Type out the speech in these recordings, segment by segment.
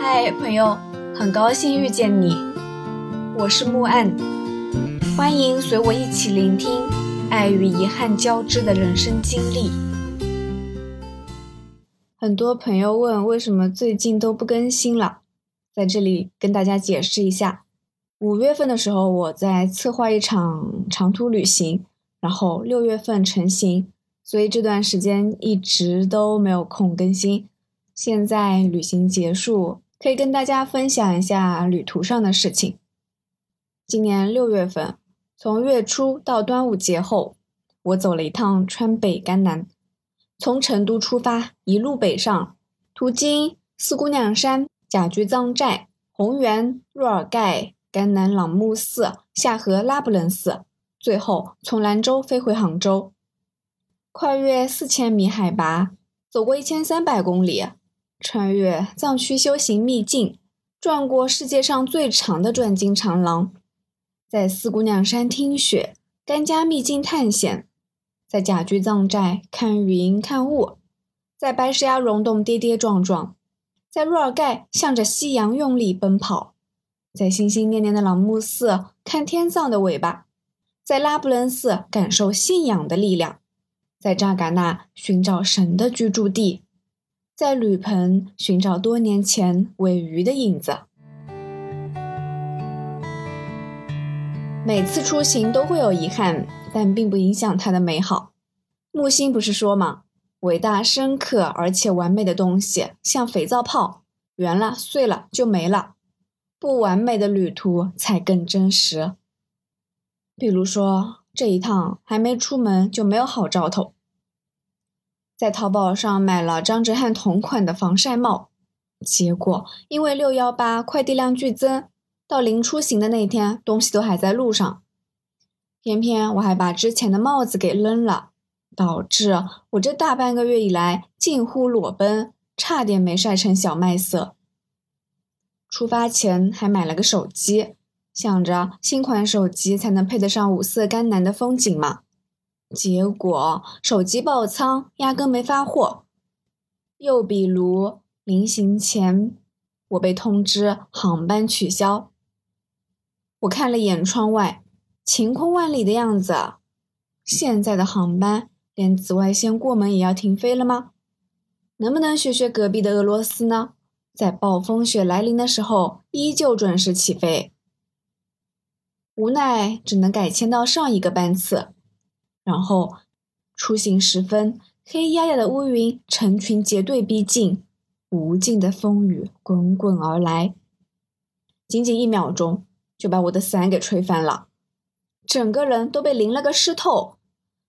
嗨，朋友，很高兴遇见你，我是木岸，欢迎随我一起聆听爱与遗憾交织的人生经历。很多朋友问为什么最近都不更新了，在这里跟大家解释一下，五月份的时候我在策划一场长途旅行，然后六月份成行，所以这段时间一直都没有空更新。现在旅行结束。可以跟大家分享一下旅途上的事情。今年六月份，从月初到端午节后，我走了一趟川北甘南，从成都出发，一路北上，途经四姑娘山、甲居藏寨、红原、若尔盖、甘南朗木寺、下河拉卜楞寺，最后从兰州飞回杭州，跨越四千米海拔，走过一千三百公里。穿越藏区修行秘境，转过世界上最长的转经长廊，在四姑娘山听雪，甘加秘境探险，在甲居藏寨看云看雾，在白石崖溶洞跌跌撞撞，在若尔盖向着夕阳用力奔跑，在心心念念的朗木寺看天葬的尾巴，在拉卜楞寺感受信仰的力量，在扎尕那寻找神的居住地。在铝盆寻找多年前尾鱼的影子。每次出行都会有遗憾，但并不影响它的美好。木星不是说吗？伟大、深刻而且完美的东西，像肥皂泡，圆了碎了就没了；不完美的旅途才更真实。比如说，这一趟还没出门就没有好兆头。在淘宝上买了张哲瀚同款的防晒帽，结果因为六幺八快递量剧增，到临出行的那天，东西都还在路上。偏偏我还把之前的帽子给扔了，导致我这大半个月以来近乎裸奔，差点没晒成小麦色。出发前还买了个手机，想着新款手机才能配得上五色甘南的风景嘛。结果手机爆仓，压根没发货。又比如临行前，我被通知航班取消。我看了眼窗外，晴空万里的样子。现在的航班连紫外线过门也要停飞了吗？能不能学学隔壁的俄罗斯呢？在暴风雪来临的时候，依旧准时起飞。无奈只能改签到上一个班次。然后，出行时分，黑压压的乌云成群结队逼近，无尽的风雨滚滚而来。仅仅一秒钟，就把我的伞给吹翻了，整个人都被淋了个湿透，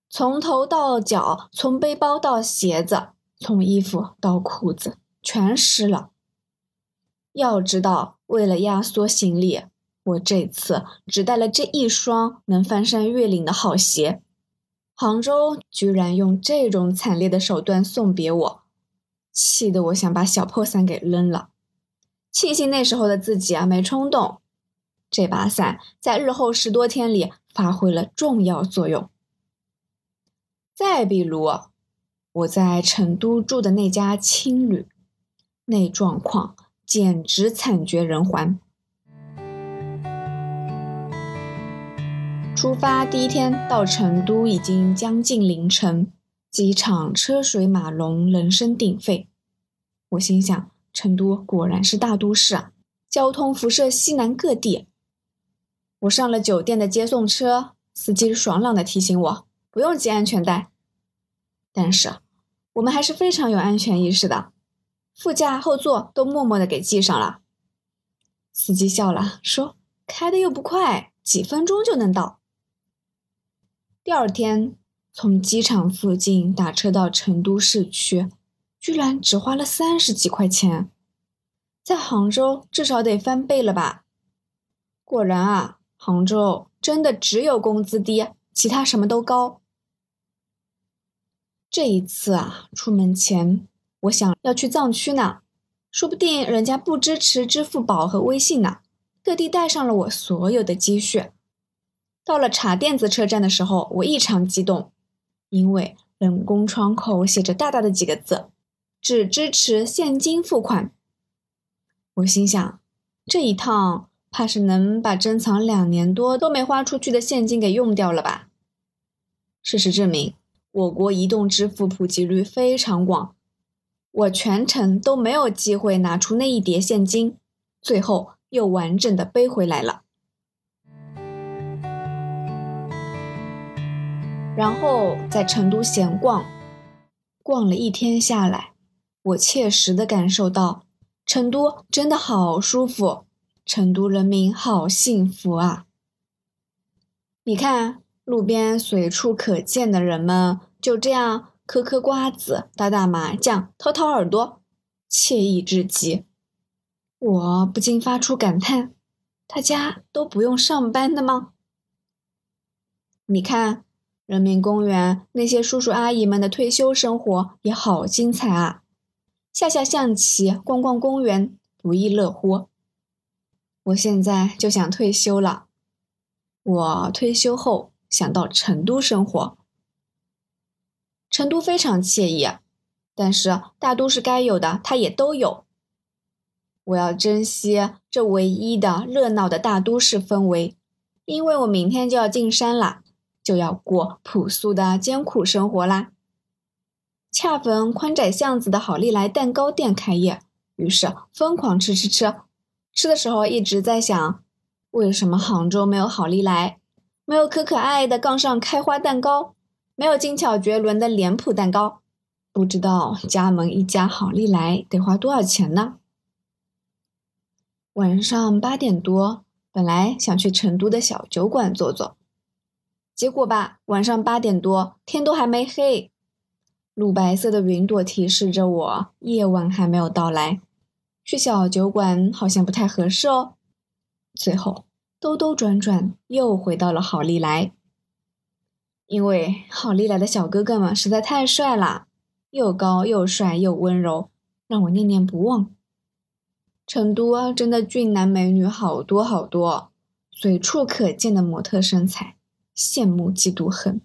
从头到脚，从背包到鞋子，从衣服到裤子，全湿了。要知道，为了压缩行李，我这次只带了这一双能翻山越岭的好鞋。杭州居然用这种惨烈的手段送别我，气得我想把小破伞给扔了。庆幸那时候的自己啊没冲动，这把伞在日后十多天里发挥了重要作用。再比如，我在成都住的那家青旅，那状况简直惨绝人寰。出发第一天到成都已经将近凌晨，机场车水马龙，人声鼎沸。我心想，成都果然是大都市啊，交通辐射西南各地。我上了酒店的接送车，司机爽朗的提醒我不用系安全带，但是我们还是非常有安全意识的，副驾、后座都默默的给系上了。司机笑了，说：“开的又不快，几分钟就能到。”第二天从机场附近打车到成都市区，居然只花了三十几块钱，在杭州至少得翻倍了吧？果然啊，杭州真的只有工资低，其他什么都高。这一次啊，出门前我想要去藏区呢，说不定人家不支持支付宝和微信呢，特地带上了我所有的积蓄。到了茶店子车站的时候，我异常激动，因为人工窗口写着大大的几个字：“只支持现金付款。”我心想，这一趟怕是能把珍藏两年多都没花出去的现金给用掉了吧？事实证明，我国移动支付普及率非常广，我全程都没有机会拿出那一叠现金，最后又完整的背回来了。然后在成都闲逛，逛了一天下来，我切实的感受到，成都真的好舒服，成都人民好幸福啊！你看，路边随处可见的人们就这样嗑嗑瓜子、打打麻将、掏掏耳朵，惬意至极。我不禁发出感叹：大家都不用上班的吗？你看。人民公园那些叔叔阿姨们的退休生活也好精彩啊！下下象棋，逛逛公园，不亦乐乎。我现在就想退休了。我退休后想到成都生活，成都非常惬意，但是大都市该有的它也都有。我要珍惜这唯一的热闹的大都市氛围，因为我明天就要进山了。就要过朴素的艰苦生活啦。恰逢宽窄巷子的好利来蛋糕店开业，于是疯狂吃吃吃。吃的时候一直在想，为什么杭州没有好利来，没有可可爱爱的杠上开花蛋糕，没有精巧绝伦的脸谱蛋糕？不知道加盟一家好利来得花多少钱呢？晚上八点多，本来想去成都的小酒馆坐坐。结果吧，晚上八点多，天都还没黑，乳白色的云朵提示着我夜晚还没有到来。去小酒馆好像不太合适哦。最后兜兜转转又回到了好利来，因为好利来的小哥哥们实在太帅了，又高又帅又温柔，让我念念不忘。成都，真的俊男美女好多好多，随处可见的模特身材。羡慕嫉妒恨。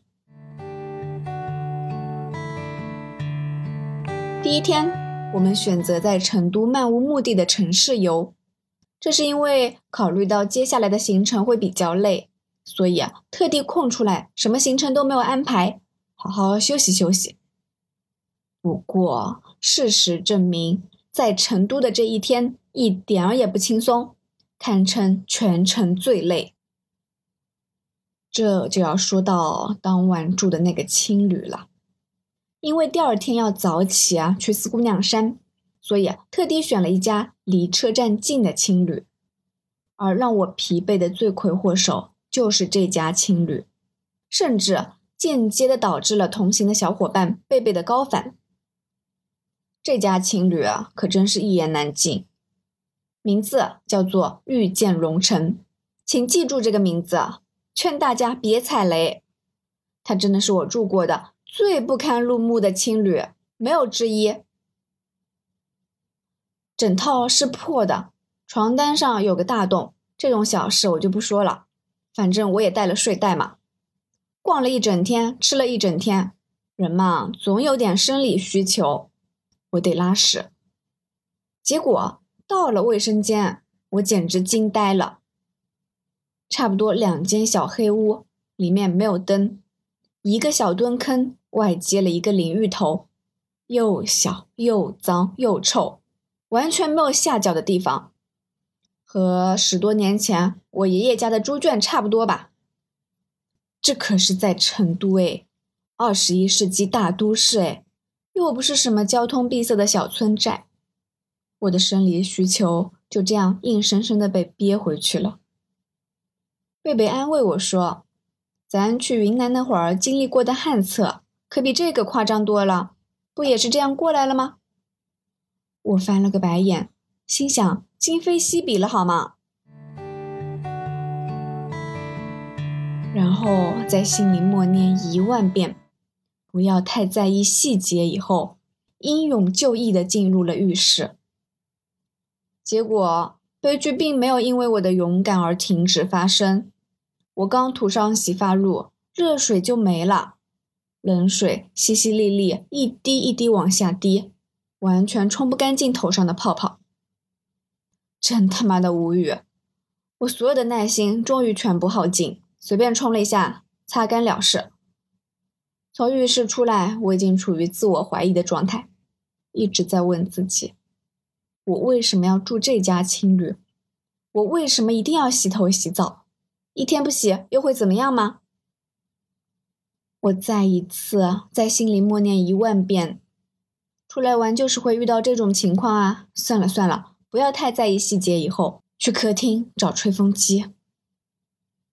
第一天，我们选择在成都漫无目的的城市游，这是因为考虑到接下来的行程会比较累，所以啊，特地空出来，什么行程都没有安排，好好休息休息。不过，事实证明，在成都的这一天一点儿也不轻松，堪称全程最累。这就要说到当晚住的那个青旅了，因为第二天要早起啊，去四姑娘山，所以特地选了一家离车站近的青旅。而让我疲惫的罪魁祸首就是这家青旅，甚至间接的导致了同行的小伙伴贝贝的高反。这家青旅啊，可真是一言难尽，名字叫做遇见蓉城，请记住这个名字。劝大家别踩雷，它真的是我住过的最不堪入目的青旅，没有之一。枕套是破的，床单上有个大洞，这种小事我就不说了。反正我也带了睡袋嘛。逛了一整天，吃了一整天，人嘛总有点生理需求，我得拉屎。结果到了卫生间，我简直惊呆了。差不多两间小黑屋，里面没有灯，一个小蹲坑外接了一个淋浴头，又小又脏又臭，完全没有下脚的地方，和十多年前我爷爷家的猪圈差不多吧。这可是在成都诶，二十一世纪大都市诶，又不是什么交通闭塞的小村寨，我的生理需求就这样硬生生的被憋回去了。贝贝安慰我说：“咱去云南那会儿经历过的旱厕，可比这个夸张多了，不也是这样过来了吗？”我翻了个白眼，心想：“今非昔比了，好吗？”然后在心里默念一万遍：“不要太在意细节。”以后英勇就义的进入了浴室，结果悲剧并没有因为我的勇敢而停止发生。我刚涂上洗发露，热水就没了，冷水淅淅沥沥，一滴一滴往下滴，完全冲不干净头上的泡泡。真他妈的无语！我所有的耐心终于全部耗尽，随便冲了一下，擦干了事。从浴室出来，我已经处于自我怀疑的状态，一直在问自己：我为什么要住这家青旅？我为什么一定要洗头洗澡？一天不洗又会怎么样吗？我再一次在心里默念一万遍：出来玩就是会遇到这种情况啊！算了算了，不要太在意细节。以后去客厅找吹风机。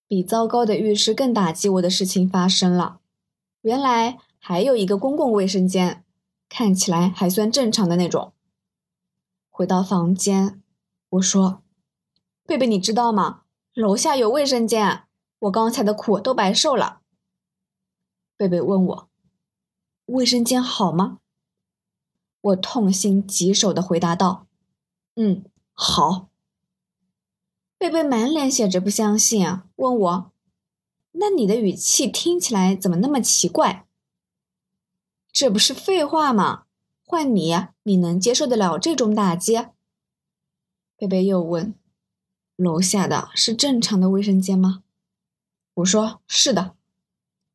比糟糕的浴室更打击我的事情发生了，原来还有一个公共卫生间，看起来还算正常的那种。回到房间，我说。贝贝，你知道吗？楼下有卫生间，我刚才的苦都白受了。贝贝问我：“卫生间好吗？”我痛心疾首的回答道：“嗯，好。”贝贝满脸写着不相信啊，问我：“那你的语气听起来怎么那么奇怪？”这不是废话吗？换你，你能接受得了这种打击？贝贝又问。楼下的是正常的卫生间吗？我说是的。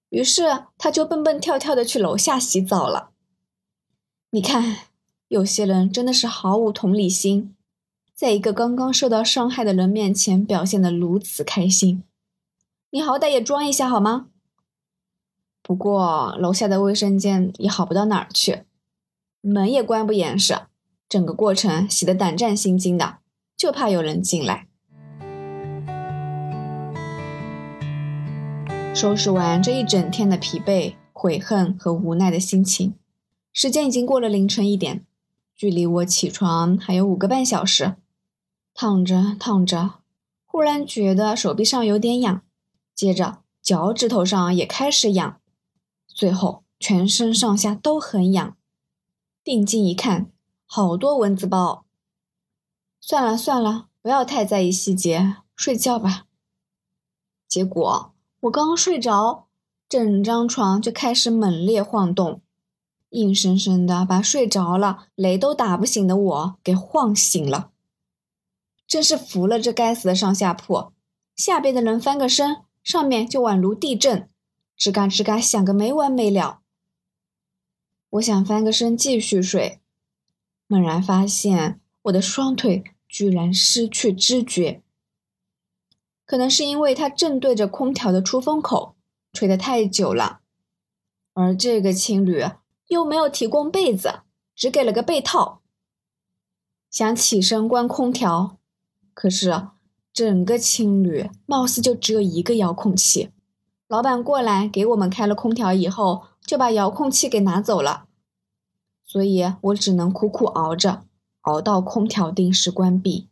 于是他就蹦蹦跳跳的去楼下洗澡了。你看，有些人真的是毫无同理心，在一个刚刚受到伤害的人面前表现的如此开心。你好歹也装一下好吗？不过楼下的卫生间也好不到哪儿去，门也关不严实，整个过程洗得胆战心惊的，就怕有人进来。收拾完这一整天的疲惫、悔恨和无奈的心情，时间已经过了凌晨一点，距离我起床还有五个半小时。躺着躺着，忽然觉得手臂上有点痒，接着脚趾头上也开始痒，最后全身上下都很痒。定睛一看，好多蚊子包。算了算了，不要太在意细节，睡觉吧。结果。我刚睡着，整张床就开始猛烈晃动，硬生生的把睡着了、雷都打不醒的我给晃醒了。真是服了这该死的上下铺，下边的人翻个身，上面就宛如地震，吱嘎吱嘎响个没完没了。我想翻个身继续睡，猛然发现我的双腿居然失去知觉。可能是因为它正对着空调的出风口，吹得太久了，而这个青旅又没有提供被子，只给了个被套。想起身关空调，可是整个青旅貌似就只有一个遥控器。老板过来给我们开了空调以后，就把遥控器给拿走了，所以我只能苦苦熬着，熬到空调定时关闭。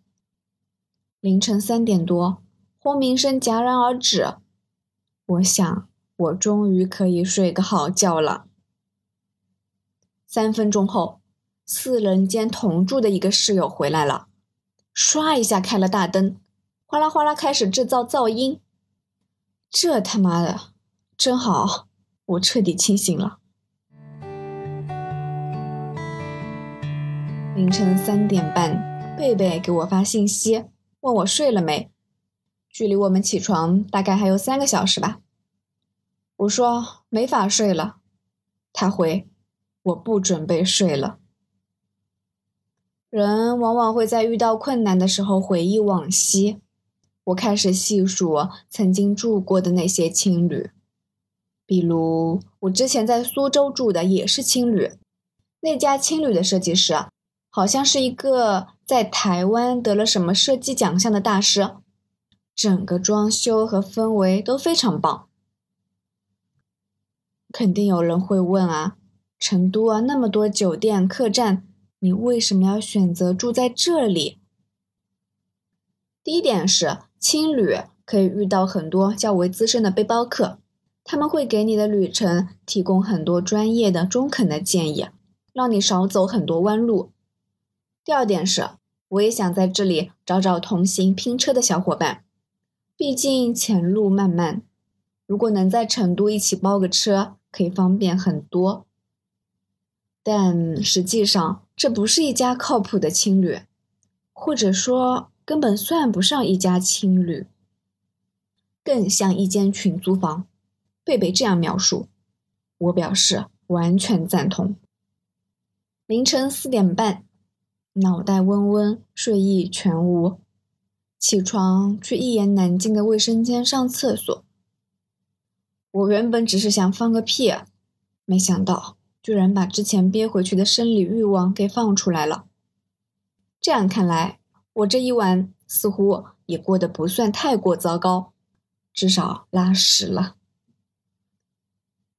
凌晨三点多。轰鸣声戛然而止，我想，我终于可以睡个好觉了。三分钟后，四人间同住的一个室友回来了，唰一下开了大灯，哗啦哗啦开始制造噪音。这他妈的，真好，我彻底清醒了。凌晨三点半，贝贝给我发信息，问我睡了没。距离我们起床大概还有三个小时吧。我说没法睡了，他回我不准备睡了。人往往会在遇到困难的时候回忆往昔。我开始细数曾经住过的那些青旅，比如我之前在苏州住的也是青旅，那家青旅的设计师好像是一个在台湾得了什么设计奖项的大师。整个装修和氛围都非常棒。肯定有人会问啊，成都啊那么多酒店客栈，你为什么要选择住在这里？第一点是青旅可以遇到很多较为资深的背包客，他们会给你的旅程提供很多专业的、中肯的建议，让你少走很多弯路。第二点是，我也想在这里找找同行拼车的小伙伴。毕竟前路漫漫，如果能在成都一起包个车，可以方便很多。但实际上，这不是一家靠谱的青旅，或者说根本算不上一家青旅，更像一间群租房。贝贝这样描述，我表示完全赞同。凌晨四点半，脑袋嗡嗡，睡意全无，起床去一言难尽的卫生间上厕所。我原本只是想放个屁，没想到居然把之前憋回去的生理欲望给放出来了。这样看来，我这一晚似乎也过得不算太过糟糕，至少拉屎了。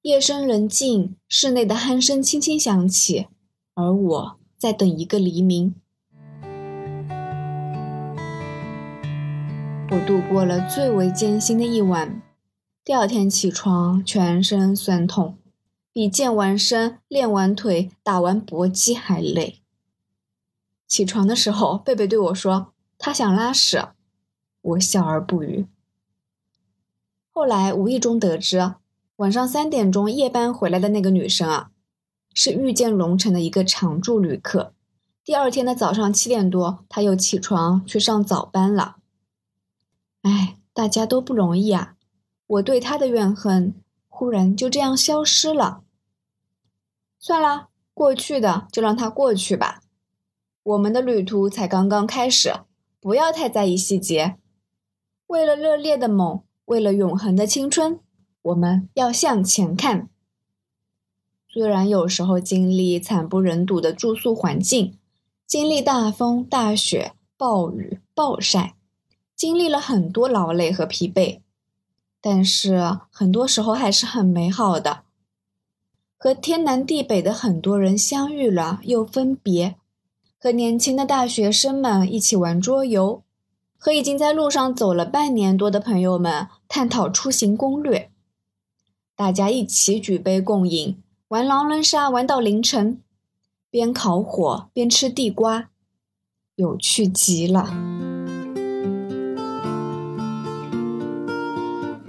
夜深人静，室内的鼾声轻轻响起，而我在等一个黎明。我度过了最为艰辛的一晚，第二天起床全身酸痛，比健完身、练完腿、打完搏击还累。起床的时候，贝贝对我说：“他想拉屎。”我笑而不语。后来无意中得知。晚上三点钟夜班回来的那个女生啊，是遇见龙城的一个常住旅客。第二天的早上七点多，她又起床去上早班了。哎，大家都不容易啊！我对他的怨恨忽然就这样消失了。算了，过去的就让它过去吧。我们的旅途才刚刚开始，不要太在意细节。为了热烈的梦，为了永恒的青春。我们要向前看。虽然有时候经历惨不忍睹的住宿环境，经历大风大雪、暴雨暴晒，经历了很多劳累和疲惫，但是很多时候还是很美好的。和天南地北的很多人相遇了又分别，和年轻的大学生们一起玩桌游，和已经在路上走了半年多的朋友们探讨出行攻略。大家一起举杯共饮，玩狼人杀玩到凌晨，边烤火边吃地瓜，有趣极了。